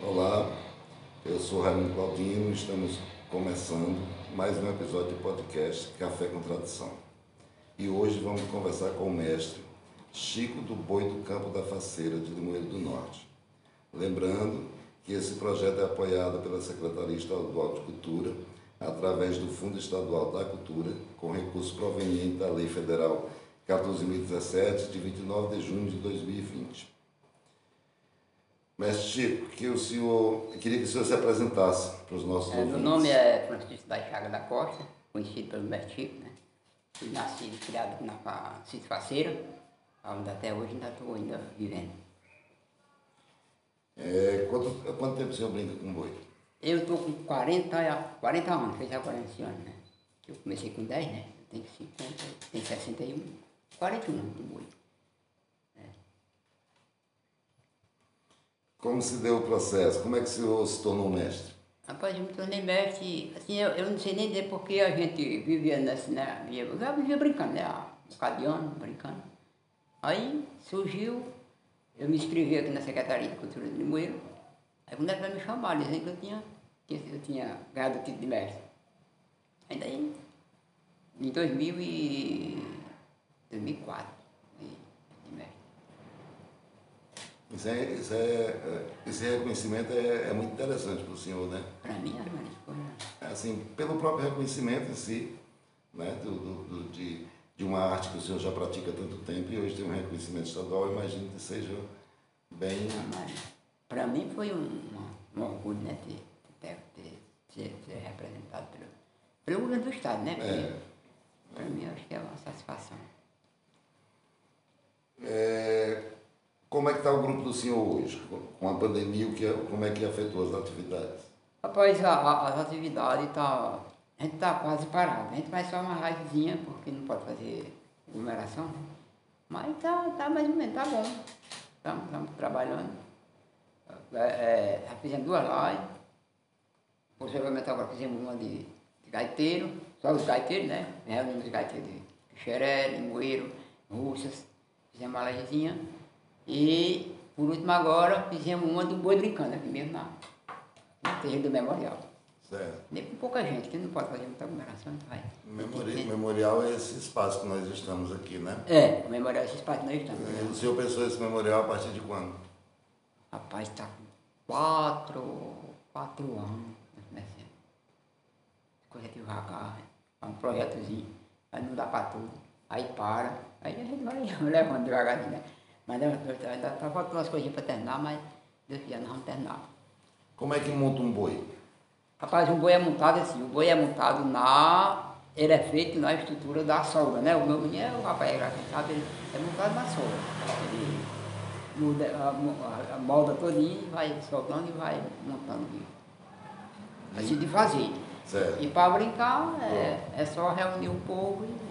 Olá, eu sou Raimundo Claudino, estamos começando mais um episódio de podcast Café com Tradição. E hoje vamos conversar com o mestre Chico do Boi do Campo da Faceira, de Limoeiro do Norte. Lembrando que esse projeto é apoiado pela Secretaria Estadual de Cultura, através do Fundo Estadual da Cultura, com recursos provenientes da Lei Federal 14.017, de 29 de junho de 2020. Mestre Chico, que o senhor, queria que o senhor se apresentasse para os nossos É, ouvintes. meu nome é Francisco da Chaga da Costa, conhecido pelo Mestre Chico, né? Fui nascido e criado na Cito Faceira, onde até hoje ainda estou ainda vivendo. É, quanto, quanto tempo o senhor brinca com boi? Eu estou com 40, a- 40 anos, fez agora esse ano, né? Eu comecei com 10, né? Eu tenho 50, tenho 61, 41 anos de boi. Como se deu o processo? Como é que o senhor se tornou mestre? Rapaz, eu me tornei mestre, assim, eu, eu não sei nem dizer porque a gente vivia nessa, né? Eu já vivia brincando, né? Um brincando. Aí surgiu, eu me inscrevi aqui na Secretaria de Cultura de Limoeiro. Aí quando ela me chamar, dizendo que eu tinha, que eu tinha ganhado o título de mestre. Aí daí, em 2000 e 2004, fui de mestre. Isso é, isso é, é, esse reconhecimento é, é muito interessante para o senhor, né? Para mim, era uma coisa... Assim, pelo próprio reconhecimento em si, né? Do, do- do- de, de uma arte que o senhor já pratica há tanto tempo e hoje tem um reconhecimento estadual, eu imagino que seja bem... Para mim foi um, um, orgulho, né, ter, ter, ter, ser, ser representado pelo, pelo governo do Estado, né? É. Para mim, acho que é uma satisfação. É, como é que está o grupo do senhor hoje? Com- a pandemia, o que, é- como é que afetou as atividades? Rapaz, a, a, as atividades tá, a gente está quase parado. A gente faz só uma livezinha, porque não pode fazer aglomeração, né? Mas tá, tá mais ou menos, tá bom. Estamos trabalhando. É, é, já fizemos duas lives. Possivelmente agora fizemos uma de, de gaiteiro, só os gaiteiros, né? Reunimos os gaiteiros de Xeré, Limoeiro, Russas, fizemos uma livezinha. E, por último agora, fizemos uma do boi brincando aqui mesmo na, no terreiro do memorial. Certo. Nem com pouca gente, que não pode fazer muita aglomeração, então vai. Memori- memorial é esse espaço que nós estamos aqui, né? É, o memorial esse espaço que nós estamos. O senhor pensou esse memorial a partir de quando? Rapaz, está com quatro, quatro anos, nós comecemos. Coisa devagar, né? é um projetozinho, aí não dá para tudo. Aí para, aí a gente vai levando devagarzinho, né? Mas ainda ainda está faltando umas coisinhas para terminar, mas Deus quiser nós vamos terminar. Como é que monta um boi? Rapaz, um boi é montado assim, o boi é montado na. Ele é feito na estrutura da solda, né? O meu menino é o rapaz, quem sabe, ele é montado na solda. Ele muda, a, a, molda todinha e vai soltando e vai montando. Assim de fazer. Certo. E para brincar é, é só reunir um povo e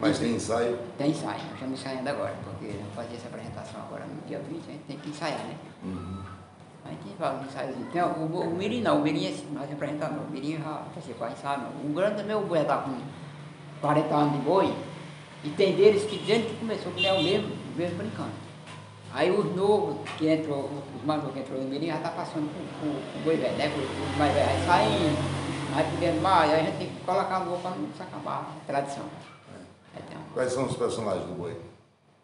Mas tem ensaio? tem ensaio. Nós estamos ensaiando agora, porque vamos fazer essa apresentação agora no dia 20, a gente tem que ensaiar, né? Uhum. A gente faz um ensaiozinho. Tem, o, o, Mirim não, o Mirim é nós apresentamos, não. O Mirim já vai ensaiar não. O grande também, o boi está com 40 anos de boi, e tem deles que desde que começou, que é o mesmo, o mesmo brincando. Aí os novos que entrou, os mais novos que entrou no Mirim já está passando com o boi velho, né? Com os mais velhos saindo, vai podendo mais, aí a gente tem que colocar no para não se acabar a tradição. Quais são os personagens do boi?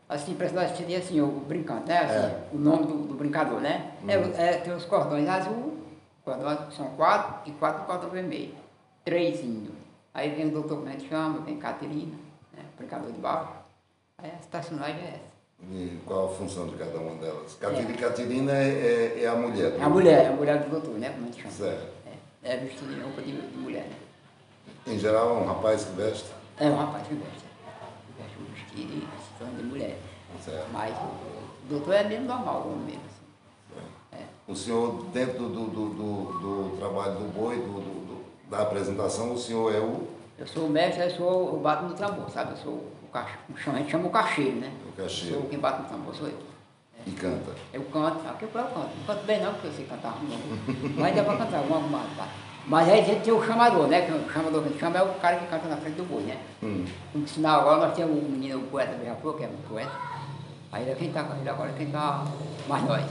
Assim, personagem seria assim, o brincante, né? Assim, É. O nome do, do brincador, né? É, o- é, tem os cordões azul, cordões são quatro e quatro cordões vermelhos. Três índios. Aí vem o doutor, como a gente chama, vem Caterina, né? brincador de barro. Aí a personagem é essa. E qual a função de cada uma delas? Catirina, Catirina é, é- é a mulher. do- É a mulher, é a mulher do doutor, né? Como a gente chama. Certo. É, é vestido de roupa de, de mulher, né? Em geral, é um rapaz que veste. É um rapaz que veste. Um e se torna de mulher. Certo. Mas o, doutor é mesmo normal, o homem mesmo. Assim. O senhor, dentro do, do, do, do trabalho do boi, da apresentação, o senhor é o, Eu sou o mestre, eu sou o bato no tambor, sabe? Eu sou o cach... a gente chama o cacheiro, né? O cacheiro. Sou quem bate no tambor, sou eu. e canta. Eu canto, aqui eu canto. Não canto bem não, porque eu sei cantar. Mas dá pra cantar, uma arrumada, tá? Mas aí a gente tem o chamador, né? O chamador que a gente chama é o cara que canta na frente do boi, né? Hum. Como sinal agora nós temos um menino, o poeta Beija-Flor, que é um poeta. Aí é quem está com ele agora, quem está mais nós.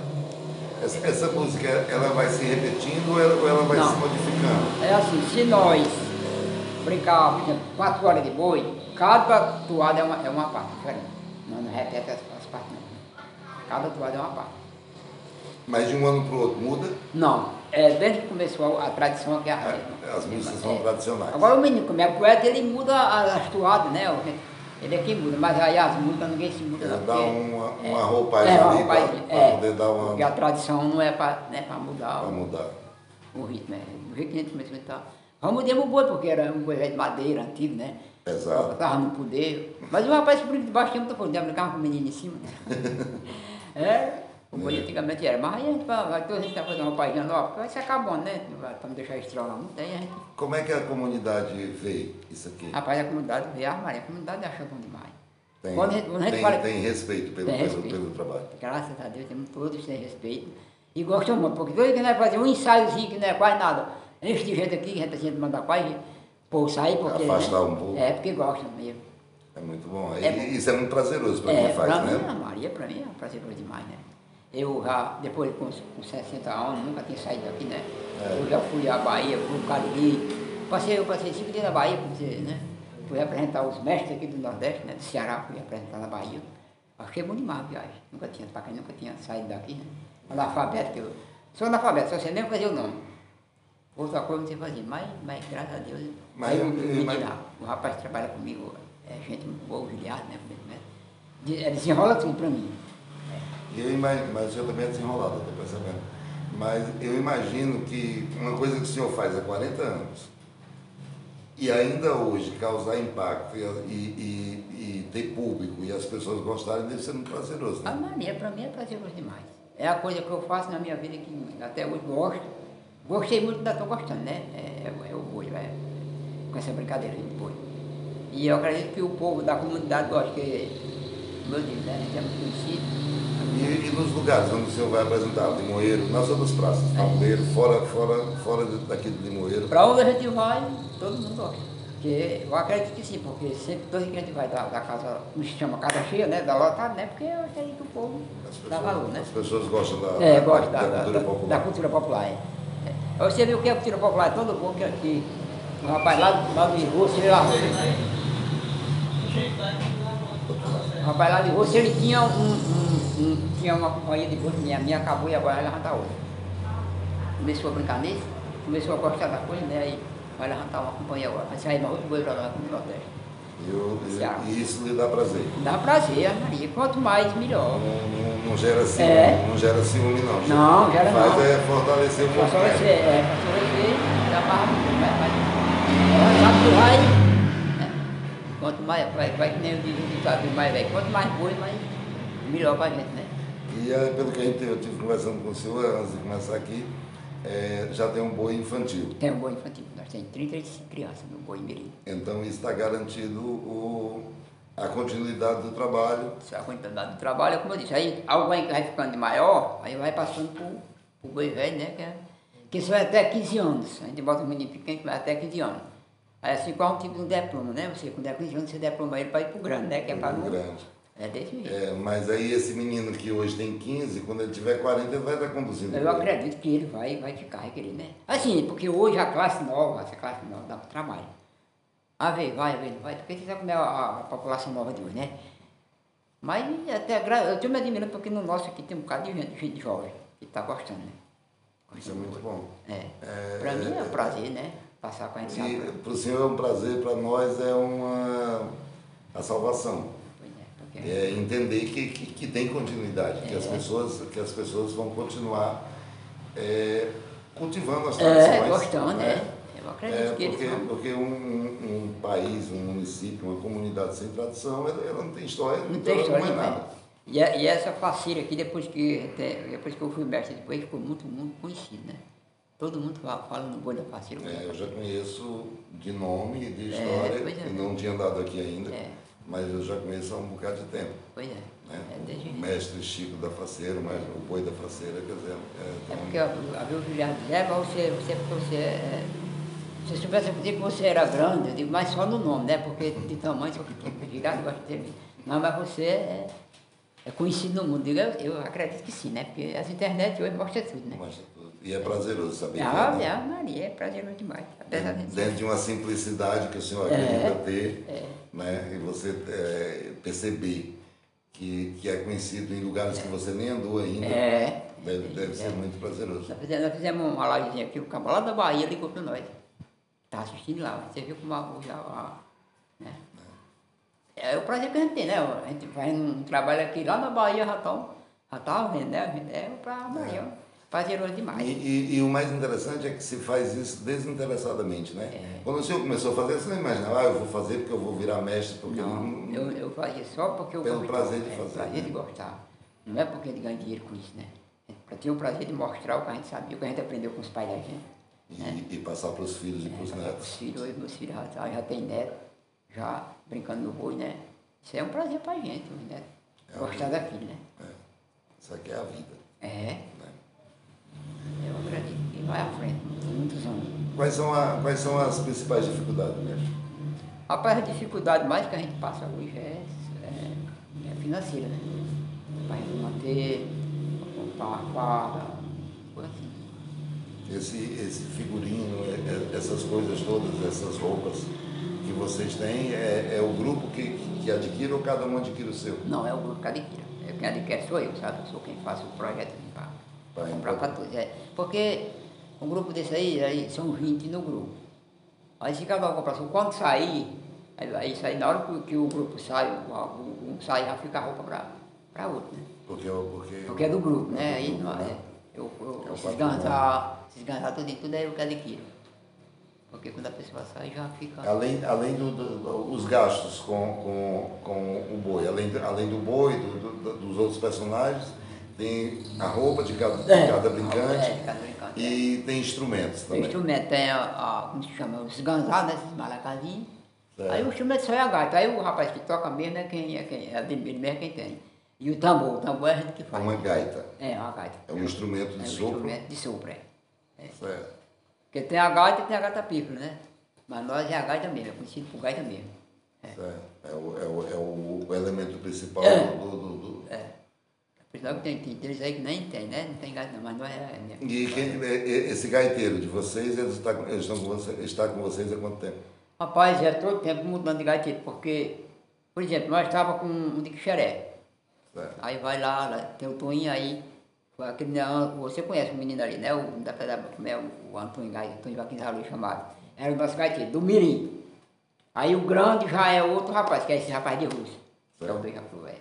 Essa, essa música, ela vai se repetindo ou ela, ou ela vai Não. se modificando? É assim, se nós brincar, por exemplo, quatro horas de boi, cada toada é uma, é uma parte diferente. Não, não repete as, as partes não. Cada toada é uma parte. Mas de um ano para o outro muda? Não, é desde que começou a, a tradição aqui é a mesma. As músicas são É. tradicionais. Agora o menino, como é poeta, ele muda a- as toadas, né? o- Ele é que muda, mas aí as músicas ninguém se muda. Ele dá porque- uma, é, uma roupagem é, ali para é, poder dar uma. Porque a tradição não é para né, pra mudar o, mudar. o ritmo, é, do jeito que a gente começou a o boi, porque era um boi de madeira, antigo, né? Exato. Estava no poder. Mas o rapaz que brinca de baixo tinha muita coisa, brincava com o menino em cima. é, o boi antigamente era. Mas aí a gente toda a gente vai fazer uma roupagem nova, vai secar bom, né? Para não deixar estrelar muito, aí a gente. Como é que a comunidade vê isso aqui? Rapaz, a comunidade vê a Maria, a comunidade acha bom demais. Tem, Quando a gente- quando a gente tem, fala- tem respeito pelo, Tem pelo, respeito. pelo trabalho. Graças a Deus, temos todos têm respeito. E gostam muito, porque todos que nós fazemos um ensaiozinho que não é quase nada. De gente aqui, a gente manda quase por sair, porque. Afastar né? um pouco. É, porque gostam mesmo. É muito bom. É. isso é muito prazeroso para é, quem faz, pra mim, né? a Maria, pra mim, é prazeroso demais, né? Eu já, depois com, com 60 anos, nunca tinha saído daqui, né? É. Eu já fui à Bahia, fui ao Cariri. Passei, eu passei cinco dias na Bahia, dizer, né? Fui apresentar os mestres aqui do Nordeste, né? Do Ceará, fui apresentar na Bahia. Achei bom demais a viagem. Nunca tinha, pra quem nunca tinha saído daqui, né? Analfabeto, eu sou analfabeto, só sei mesmo fazer o nome. Outra coisa não sei fazer, mas, mas graças a Deus, Mas aí eu- eu me mas-. O rapaz que trabalha comigo, é gente muito boa, o Giliardo, né? Ele desenrola tudo pra mim. Eu mas eu também é desenrolado, estou percebendo. Mas eu imagino que uma coisa que o senhor faz há 40 anos e ainda hoje causar impacto e, e- e- e ter público e as pessoas gostarem deve ser muito prazeroso. A Né? mania, para mim, é prazeroso demais. É a coisa que eu faço na minha vida que até hoje gosto. Gostei muito, ainda estou gostando, né? É, é, é o boi, é, com essa brincadeira de boi. E eu acredito que o povo da comunidade gosta, porque, como eu digo, né? A gente é muito conhecido. E, e nos lugares onde o senhor vai apresentar, Limoeiro, nas outras praças, Tabuleiro, fora, fora, fora daqui de Limoeiro. Para onde a gente vai, todo mundo gosta. Porque eu acredito que sim, porque sempre todo que a gente vai da, da casa, se chama casa cheia, né? Da lotada, né? Porque eu acredito que o povo As dá valor, né? As pessoas gostam da, É, da, da da, cultura da- popular. da cultura popular. É. Você viu o que é a cultura popular? Todo mundo que aqui. O rapaz lá, lá de Rússia, ele lá. O rapaz lá de Rússia, ele tinha, um, um- um- tinha uma companhia de bolsa, minha, minha acabou e agora vai levantar outra. Começou a brincar nisso, começou a gostar da coisa, né? Aí vai levantar uma companhia agora. Vai sair mais outro boi pra lá no Nordeste. E, o- e- Ceará. e isso lhe dá prazer. Dá prazer, Maria. Quanto mais, melhor. Não, não, não gera ciúme, É. não gera ciúme não. Não, gera Faz não. é fortalecer o vai movimento. ser, é, vai ser, dá muito, vai, vai. Ela que vai, né? Quanto mais, vai, vai que nem o ditado mais velho, quanto mais boi, mais melhor pra gente, né? E é, pelo que a gente, eu tive conversando com o senhor antes de começar aqui, é, já tem um boi infantil. Tem um boi infantil, nós temos 35 crianças no boi mirim. Então isso está garantido o, a continuidade do trabalho. A quantidade do trabalho, como eu disse, aí alguém que vai ficando de maior, aí vai passando pro, pro boi velho, né? Que, é, que isso vai até 15 anos. A gente bota um menino pequeno que vai até 15 anos. Aí assim qual um tipo de diploma, né? Você com 10, 15 anos, você diploma ele para ir pro grande, né? Que é para não. grande. É desse jeito. É, mas aí esse menino que hoje tem 15, quando ele tiver 40, ele vai estar conduzindo. Eu acredito que ele vai, vai ficar requerer, né? Assim, porque hoje a classe nova, essa classe nova dá para trabalho. A ver, vai, a ver, não vai, porque você sabe como é a, a população nova de hoje, né? Mas até eu estou me admirando porque no nosso aqui tem um bocado de gente, gente jovem que está gostando, né? Isso é muito bom. É. É, Para mim é é, um prazer, né? Passar com a gente. Para o senhor é um prazer, para nós é uma a salvação. É, É entender que, que, que tem continuidade, que, as É. pessoas, que as pessoas vão continuar é, cultivando as É, tradições. gostando, né? né? Eu acredito É, que porque, vão. porque um, um- país, um município, uma comunidade sem tradição, ela, ela não tem história, Não então tem ela história não é nada. E, a- e essa faceira aqui, depois que, até- depois que eu fui mestre depois ficou muito, muito conhecido, né? Todo mundo fala, fala no boi da faceira. É, eu já conheço de nome, de É, história, pois é. e não tinha andado aqui ainda, É. mas eu já conheço há um bocado de tempo. Pois é. Né? É o mestre Chico da Faceira, mas o boi da Faceira, quer dizer, é, É porque a é, mas você, você, porque você é, se eu soubesse dizer que você era grande, eu digo, mas só no nome, né? Porque de tamanho, só que gosta de dizer, não, mas você é, é conhecido no mundo. Eu, eu acredito que sim, né? Porque as internet hoje mostram tudo, né? Mostra. E é prazeroso saber Ah, que é, é, Maria, é prazeroso demais. Apesar de dentro de uma simplicidade que o senhor acredita ter, né? E você é, perceber que, que é conhecido em lugares que você nem andou ainda, É. deve, deve ser muito prazeroso. Nós fizemos, nós fizemos uma livezinha aqui, o cabo lá da Bahia ligou para nós. Está assistindo lá, você viu como a, a, né? É o prazer que a gente tem, né? A gente faz um trabalho aqui lá na Bahia, já estão, já tá vendo, né? É para Bahia, prazeroso E, demais. e- e o mais interessante é que se faz isso desinteressadamente, né? É. Quando o senhor começou a fazer, você não imaginava, ah, eu vou fazer porque eu vou virar mestre, porque Não, eu, eu fazia só porque eu Pelo gosto. prazer de é, fazer, prazer de né? gostar. Não é porque ele ganha dinheiro com isso, né? É para ter o prazer de mostrar o que a gente sabia, o que a gente aprendeu com os pais da gente. e, e passar para os filhos e para os Os netos. filhos, hoje meus filhos já, já têm neto, já brincando no boi, né? Isso é um prazer pra gente, né? É Gostar daquilo, né? É. Isso aqui é a vida. É, né? Eu acredito que vai à frente, muitos anos. Quais são, a- quais são as principais dificuldades, mestre? Rapaz, a dificuldade mais que a gente passa hoje é, é, é financeira, né? Para gente manter, pra comprar uma farda, coisa assim. Esse, esse figurino, é- é- essas coisas todas, essas roupas que vocês têm, é, é o grupo que, que adquire ou cada um adquire o seu? Não, é o grupo que adquire. É, Quem adquire sou eu, sabe? Eu sou quem faz o projeto para Pra comprar para todos. É. Porque um grupo desse aí, aí são 20 no grupo. Aí se cada um comprar, quando sair, aí, aí sai, na hora que, que o grupo sai, um sai, já fica a roupa para outro, né? Porque, porque, Porque é do grupo, né? do Aí grupo, não é. né? Eu, eu, É patrimônio. ganzar, esses ganzar tudo, e tudo é eu que adquiro. Porque quando a pessoa sai, já fica. Além, além dos do, do- os gastos com, com, com o boi, além, do- além do boi, do- dos outros personagens, tem a roupa de cada, de É, cada É, brincante cada brincante. e tem instrumentos O também. instrumento tem a, a- como se chama, os ganzar, né? Esses malacazinhos. Aí o instrumento só é a gaita. Aí o rapaz que toca mesmo é quem é quem é mesmo quem tem. E o tambor, o tambor é a gente que É faz. uma gaita, É, uma gaita. é um instrumento É de um sopro. instrumento de sopro, é. Certo. Porque tem a gaita e tem a gaita pífaro, né? Mas nós é a gaita mesmo, é conhecido por gaita mesmo. certo. É, o, é, o, é o, o elemento principal É. do, do, do- do- É. Que tem, deles aí que nem tem, né? Não tem gaita não, mas nós é. é E quem- e- e- esse gaiteiro de vocês, ele está, eles estão com você, está com vocês há quanto tempo? Rapaz, é todo tempo mudando de gaiteiro, porque, por exemplo, nós estávamos com um de Quixeré. Certo. Aí vai lá, lá, tem o Toninho aí, aquele, né, você conhece o menino ali, né? O, da, da, como é, o, Antônio Gai, Antônio Joaquim Zalu chamado. Era o nosso gaiteiro, do Mirim. Aí o grande já é outro rapaz, que é esse rapaz de Rússia. Que é o do Jacu, é.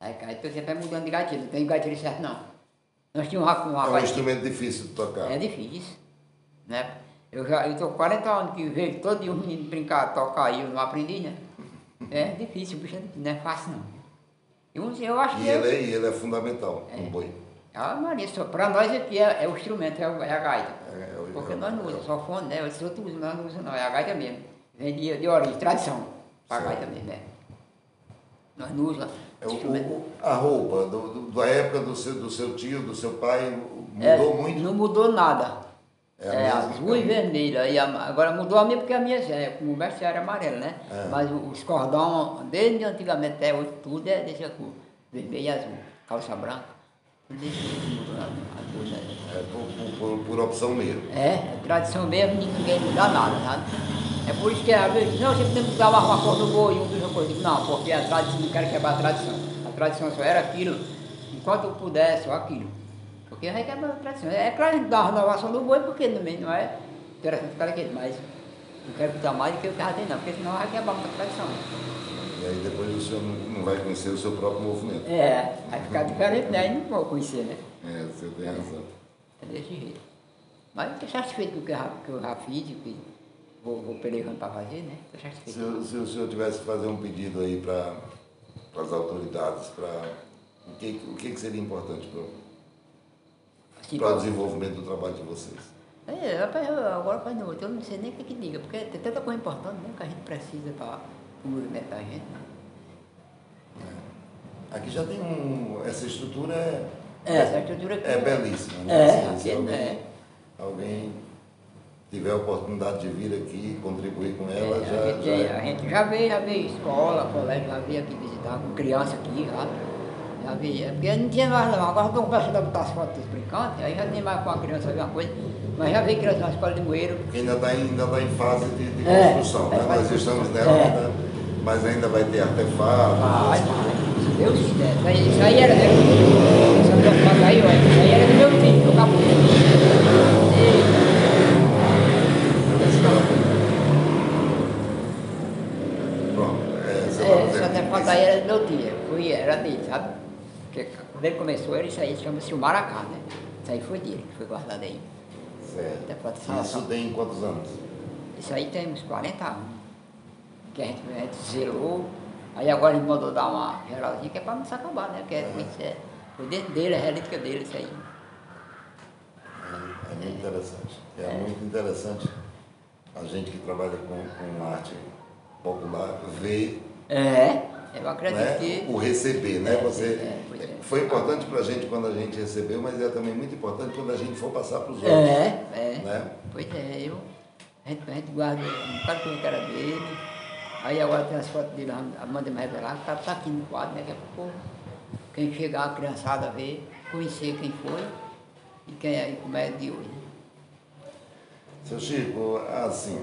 Aí, aí todo sempre vai mudando de gaiteiro, não tem gaiteiro certo não. Nós tínhamos um, um É um rapaz. instrumento difícil de tocar. É difícil, né? Eu já eu tô com 40 anos que vejo todo dia os meninos brincar, tocar e eu não aprendi, né? É difícil, bicho, não é fácil não. Eu, eu acho E que ele é, é, e ele é fundamental no boi. ah, Maria, só para nós aqui é, é o instrumento, é, é a gaita. É, é Porque é nós não é usamos só fone, né? Esses outros usam, nós não usamos não, é a gaita mesmo. Vem de, de origem, tradição, a gaita mesmo, é. Nós não usamos É o- o- a roupa do, do- da época do seu, do seu tio, do seu pai, mudou É, muito? Não mudou nada. É É, azul e vermelha. E a- agora mudou a minha porque a minha é, como o mestre era amarelo, né? É. Mas os cordão, desde antigamente até hoje, tudo é desse cor. Vermelho e azul. Calça branca. Cor, né? É por, por- por- opção mesmo. É, é tradição mesmo, ninguém muda nada, sabe? É por isso que às vezes, não, você tem que mudar uma, cor do boi, uma outra Não, porque a tradição, não quero quebrar a tradição. A tradição só era aquilo, enquanto eu puder, só aquilo. Porque vai quebrar a tradição. É claro, a gente dá uma renovação do boi, porque também não é interessante ficar aquele, mas não quero botar mais do que o que tem, não, porque senão vai quebrar muita tradição. E aí depois o senhor não, vai conhecer o seu próprio movimento. É, vai ficar diferente, né? Aí não vou conhecer, né? É, senhor tem razão. É desse jeito. Mas eu estou satisfeito com o que eu já, fiz, e que vou, vou pelejando para fazer, né? Satisfeito. Se, o- se o senhor tivesse que fazer um pedido aí para as autoridades, para o que, o que, que seria importante para o desenvolvimento do trabalho de vocês? É, rapaz, agora rapaz, não, eu não sei nem o que, que diga, porque tem tanta coisa importante né, que a gente precisa para o movimento da gente. Né? Aqui já tem um. Essa estrutura é, É, essa estrutura aqui é é- belíssima. Né? É, Assim, aqui alguém, é. alguém tiver a oportunidade de vir aqui contribuir com ela, É, já, a, gente, já é. a gente já veio, já veio escola, colégio, já veio aqui visitar com criança aqui já. Já vi, é porque não tinha mais não. Agora estão começando a botar as fotos dos brincantes, aí já tem mais com a criança alguma coisa. Mas já vi criança na escola de moeiro. Ainda está em, ainda tá em fase de, de É, construção, é né? Nós estamos nela, É. ainda, mas ainda vai ter artefatos. Vai, vai. Se Deus quiser. Isso aí, era. Isso aí era do meu filho, do Capu. Pronto, é, você É, vai essa fazer minha foto aí era do meu era dele, sabe? Porque quando ele começou, ele, isso aí chama-se o Maracá, né? Isso aí foi dele, que foi guardado aí. Certo. Isso tem quantos anos? Isso aí tem uns 40 anos. Que a gente, a gente zerou. Aí agora ele mandou dar uma geralzinha que é para não se acabar, né? Porque é, é, foi dentro dele, a relíquia dele, isso aí. É, é muito interessante. É, muito interessante a gente que trabalha com, com arte popular ver É, eu né, que. o receber, né? É, Você, é, é. Foi importante para a gente quando a gente recebeu, mas é também muito importante quando a gente for passar para os outros. É, é. Né? Pois é, eu. A gente, a gente guarda um bocado coisa que era dele. Aí agora tem as fotos dele, a manda me revelar, tá, tá aqui no quadro, né? Que é pro povo. Quem chegar, a criançada ver, conhecer quem foi e quem é, e como é de hoje. Seu Chico, assim,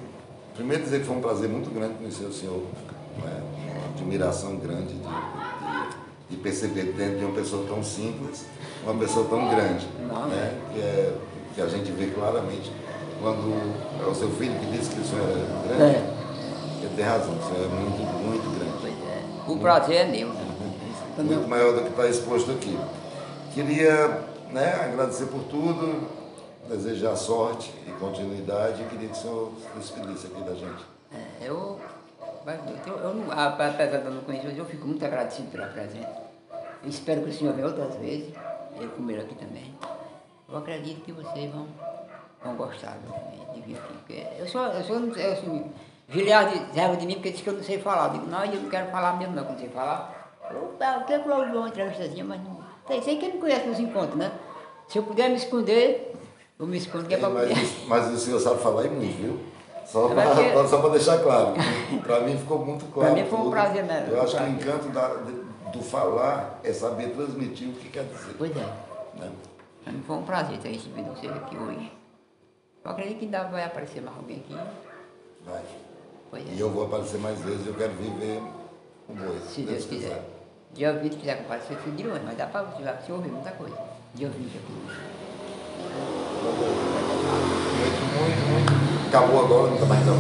primeiro dizer que foi um prazer muito grande conhecer o senhor, né? Admiração grande de, de, de perceber dentro de uma pessoa tão simples, uma pessoa tão grande, Não. né? que, é, que a gente vê claramente quando é o seu filho que disse que o senhor é grande, É. ele tem razão, o senhor é muito, muito grande. É. O prazer é meu, muito maior do que está exposto aqui. Queria né, agradecer por tudo, desejar sorte e continuidade e queria que o senhor se despedisse aqui da gente. É, eu, eu, eu não, apesar de eu não conhecer, eu fico muito agradecido pela presença. Eu espero que o senhor venha outras vezes, eu comer aqui também. Eu acredito que vocês vão, vão gostar de, vir aqui. Eu sou, eu sou, eu, assim, Giliardo reserva de mim porque disse que eu não sei falar. Eu digo, não, eu não quero falar mesmo não, que eu não sei falar. Eu, eu quero que eu dou uma entrevistazinha, mas não. Sei, sei que ele me conhece nos encontros, né? Se eu puder me esconder, eu me escondo que é poder. mas, mas o senhor sabe falar e muito, viu? Só É, para deixar claro. Para mim ficou muito claro. mim foi um tudo. prazer mesmo, Eu acho que o encanto da- do falar é saber transmitir o que quer dizer. Pois é. né? Para mim foi um prazer ter recebido vocês aqui hoje. Eu acredito que ainda vai aparecer mais alguém aqui. Vai. Pois é. E eu vou aparecer mais vezes, eu quero viver o boi, Se Deus quiser. Dia 20 quiser comparecer, eu fui de longe, mas dá para você ouvir muita coisa. Dia 20 aqui. Muito, muito, muito. Acabou agora, não está mais gravando.